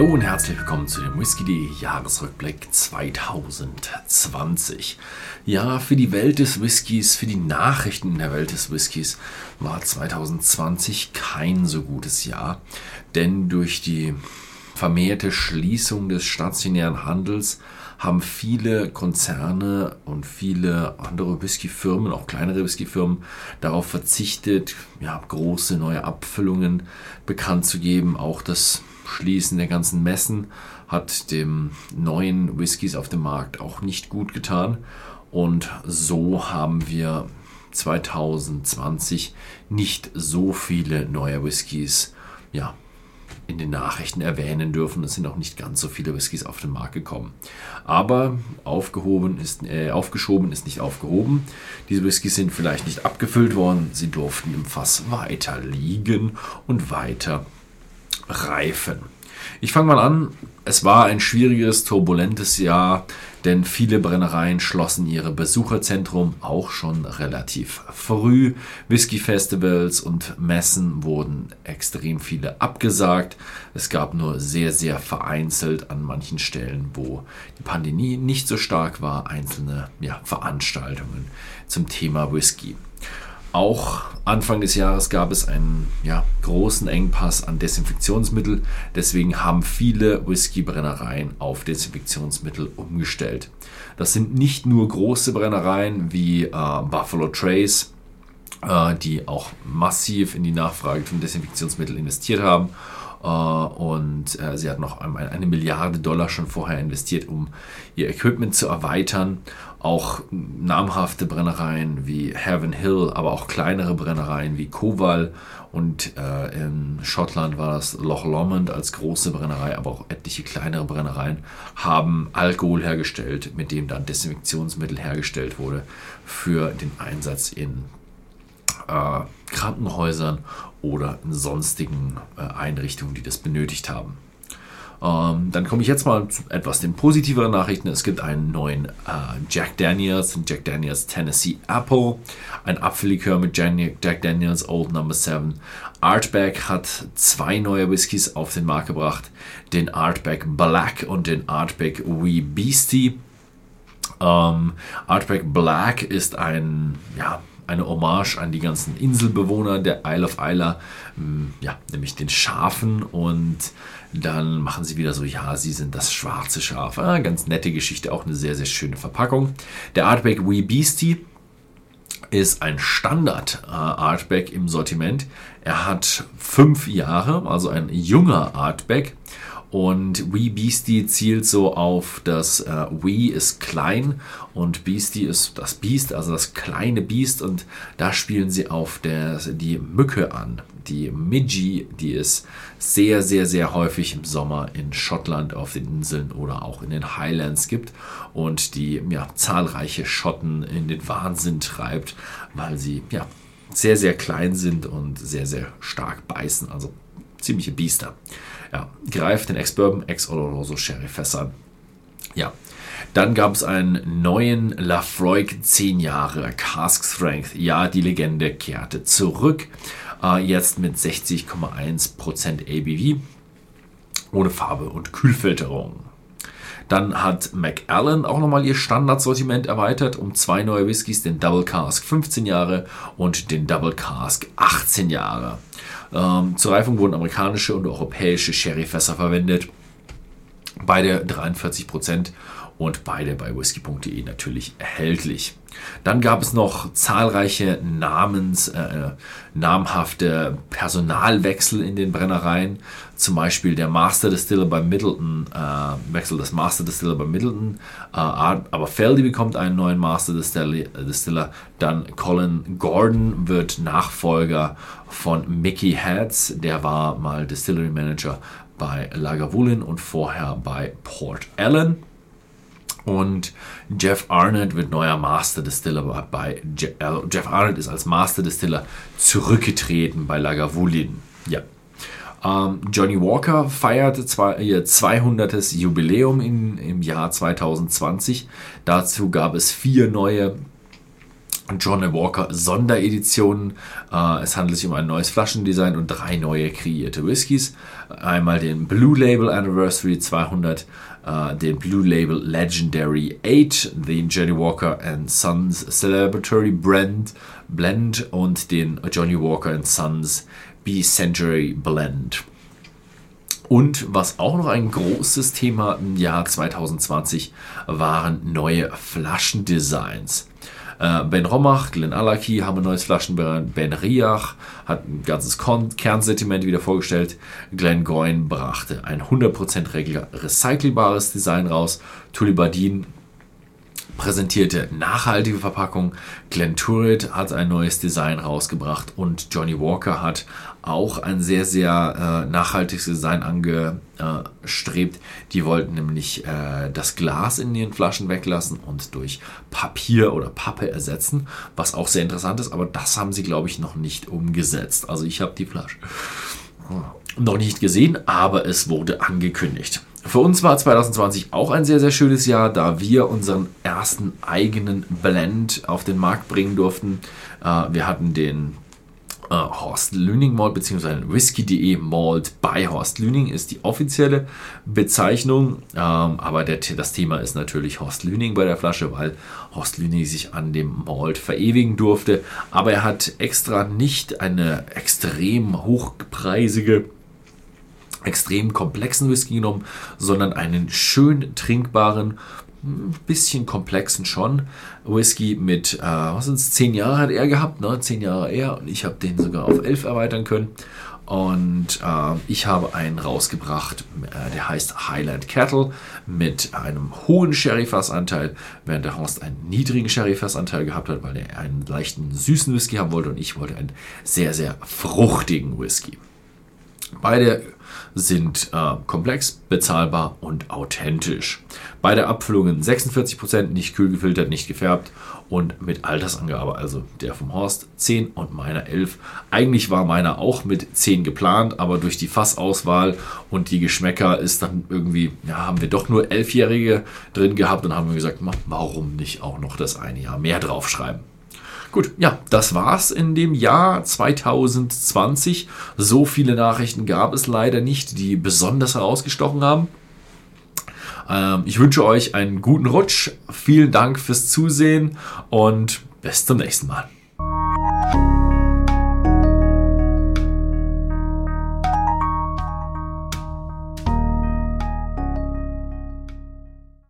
Hallo und herzlich willkommen zu dem Whisky.de Jahresrückblick 2020. Ja, für die Welt des Whiskys, für die Nachrichten in der Welt des Whiskys war 2020 kein so gutes Jahr, denn durch die vermehrte Schließung des stationären Handels haben viele Konzerne und viele andere Whiskyfirmen, auch kleinere Whiskyfirmen, darauf verzichtet, ja, große neue Abfüllungen bekannt zu geben. Auch das Schließen der ganzen Messen hat dem neuen Whiskys auf dem Markt auch nicht gut getan. Und so haben wir 2020 nicht so viele neue Whiskys ja, in den Nachrichten erwähnen dürfen. Es sind auch nicht ganz so viele Whiskys auf den Markt gekommen. Aber aufgehoben ist, äh, aufgeschoben ist nicht aufgehoben. Diese Whiskys sind vielleicht nicht abgefüllt worden. Sie durften im Fass weiter liegen und weiter reifen. Ich fange mal an. Es war ein schwieriges, turbulentes Jahr, denn viele Brennereien schlossen ihre Besucherzentrum auch schon relativ früh. Whisky-Festivals und Messen wurden extrem viele abgesagt. Es gab nur sehr, sehr vereinzelt an manchen Stellen, wo die Pandemie nicht so stark war, einzelne ja, Veranstaltungen zum Thema Whisky. Auch Anfang des Jahres gab es einen ja, großen Engpass an Desinfektionsmittel. Deswegen haben viele Whiskybrennereien auf Desinfektionsmittel umgestellt. Das sind nicht nur große Brennereien wie äh, Buffalo Trace, äh, die auch massiv in die Nachfrage von Desinfektionsmitteln investiert haben und äh, sie hat noch eine Milliarde Dollar schon vorher investiert, um ihr Equipment zu erweitern. Auch namhafte Brennereien wie Heaven Hill, aber auch kleinere Brennereien wie Koval und äh, in Schottland war das Loch Lomond als große Brennerei, aber auch etliche kleinere Brennereien haben Alkohol hergestellt, mit dem dann Desinfektionsmittel hergestellt wurde für den Einsatz in äh, Krankenhäusern oder in sonstigen äh, Einrichtungen, die das benötigt haben. Ähm, dann komme ich jetzt mal zu etwas den positiveren Nachrichten. Es gibt einen neuen äh, Jack Daniels, Jack Daniels Tennessee Apple, ein Apfellikör mit Jack Daniels Old Number 7. Artback hat zwei neue Whiskys auf den Markt gebracht, den Artback Black und den Artback Wee Beastie. Ähm, Artback Black ist ein ja, eine Hommage an die ganzen Inselbewohner der Isle of Isla, hm, ja, nämlich den Schafen und dann machen sie wieder so, ja, sie sind das schwarze Schaf. Ah, ganz nette Geschichte, auch eine sehr, sehr schöne Verpackung. Der Artback Wee Beastie ist ein Standard äh, Artback im Sortiment. Er hat fünf Jahre, also ein junger Artback und Wee Beastie zielt so auf das äh, Wee ist klein und Beastie ist das Biest, also das kleine Biest. Und da spielen sie auf der, die Mücke an. Die Midgie, die es sehr, sehr, sehr häufig im Sommer in Schottland auf den Inseln oder auch in den Highlands gibt und die ja, zahlreiche Schotten in den Wahnsinn treibt, weil sie ja, sehr, sehr klein sind und sehr, sehr stark beißen. Also ziemliche Biester. Ja, greift den Ex-Bourbon, Ex-Oloroso Sherry Fässern. Ja, dann gab es einen neuen Lafroig 10 Jahre Cask Strength. Ja, die Legende kehrte zurück. Äh, jetzt mit 60,1% ABV. Ohne Farbe und Kühlfilterung. Dann hat McAllen auch nochmal ihr Standardsortiment erweitert um zwei neue Whiskys, den Double Cask 15 Jahre und den Double Cask 18 Jahre. Ähm, zur Reifung wurden amerikanische und europäische Sherryfässer verwendet. Beide 43 Prozent und beide bei whisky.de natürlich erhältlich. Dann gab es noch zahlreiche Namens, äh, namhafte Personalwechsel in den Brennereien. Zum Beispiel der Master Distiller bei Middleton, äh, Wechsel des Master Distiller bei Middleton. Äh, aber Feldy bekommt einen neuen Master Distiller. Dann Colin Gordon wird Nachfolger von Mickey Hatz. Der war mal Distillery Manager bei Lagavulin und vorher bei Port Allen. Und Jeff Arnott wird neuer Master Distiller bei äh, Jeff Arnott ist als Master Distiller zurückgetreten bei Lagavulin. Ja. Ähm, Johnny Walker feierte ihr 200. Jubiläum in, im Jahr 2020. Dazu gab es vier neue John Walker Sondereditionen. Äh, es handelt sich um ein neues Flaschendesign und drei neue kreierte Whiskys. Einmal den Blue Label Anniversary 200, äh, den Blue Label Legendary 8, den Johnny Walker Sons Celebratory Brand Blend und den Johnny Walker Sons B-Century Blend. Und was auch noch ein großes Thema im Jahr 2020 waren neue Flaschendesigns. Äh, ben Romach, Glenn Alaki haben ein neues Flaschenbrand. Ben Riach hat ein ganzes Kernsortiment wieder vorgestellt. Glenn Goyne brachte ein 100% recycelbares Design raus. Tulibadin präsentierte nachhaltige Verpackung. Glenn Turret hat ein neues Design rausgebracht und Johnny Walker hat auch ein sehr, sehr äh, nachhaltiges Design angestrebt. Die wollten nämlich äh, das Glas in ihren Flaschen weglassen und durch Papier oder Pappe ersetzen, was auch sehr interessant ist, aber das haben sie, glaube ich, noch nicht umgesetzt. Also ich habe die Flasche noch nicht gesehen, aber es wurde angekündigt. Für uns war 2020 auch ein sehr, sehr schönes Jahr, da wir unseren ersten eigenen Blend auf den Markt bringen durften. Äh, wir hatten den äh, Horst Lüning Malt bzw. Whisky.de Malt bei Horst Lüning ist die offizielle Bezeichnung. Ähm, aber das Thema ist natürlich Horst Lüning bei der Flasche, weil Horst Lüning sich an dem Malt verewigen durfte. Aber er hat extra nicht eine extrem hochpreisige extrem komplexen Whisky genommen, sondern einen schön trinkbaren, ein bisschen komplexen schon Whisky mit, äh, was sind es, zehn Jahre hat er gehabt, ne? zehn Jahre er und ich habe den sogar auf elf erweitern können. Und äh, ich habe einen rausgebracht, äh, der heißt Highland Cattle mit einem hohen Sherryfassanteil, während der Horst einen niedrigen Sherryfassanteil gehabt hat, weil er einen leichten süßen Whisky haben wollte und ich wollte einen sehr, sehr fruchtigen Whisky. Beide sind äh, komplex, bezahlbar und authentisch. Beide Abfüllungen 46%, nicht kühl gefiltert, nicht gefärbt und mit Altersangabe. Also der vom Horst 10 und meiner 11. Eigentlich war meiner auch mit 10 geplant, aber durch die Fassauswahl und die Geschmäcker ist dann irgendwie, ja, haben wir doch nur 11-Jährige drin gehabt und haben gesagt, warum nicht auch noch das eine Jahr mehr draufschreiben. Gut, ja, das war's in dem Jahr 2020. So viele Nachrichten gab es leider nicht, die besonders herausgestochen haben. Ähm, ich wünsche euch einen guten Rutsch. Vielen Dank fürs Zusehen und bis zum nächsten Mal.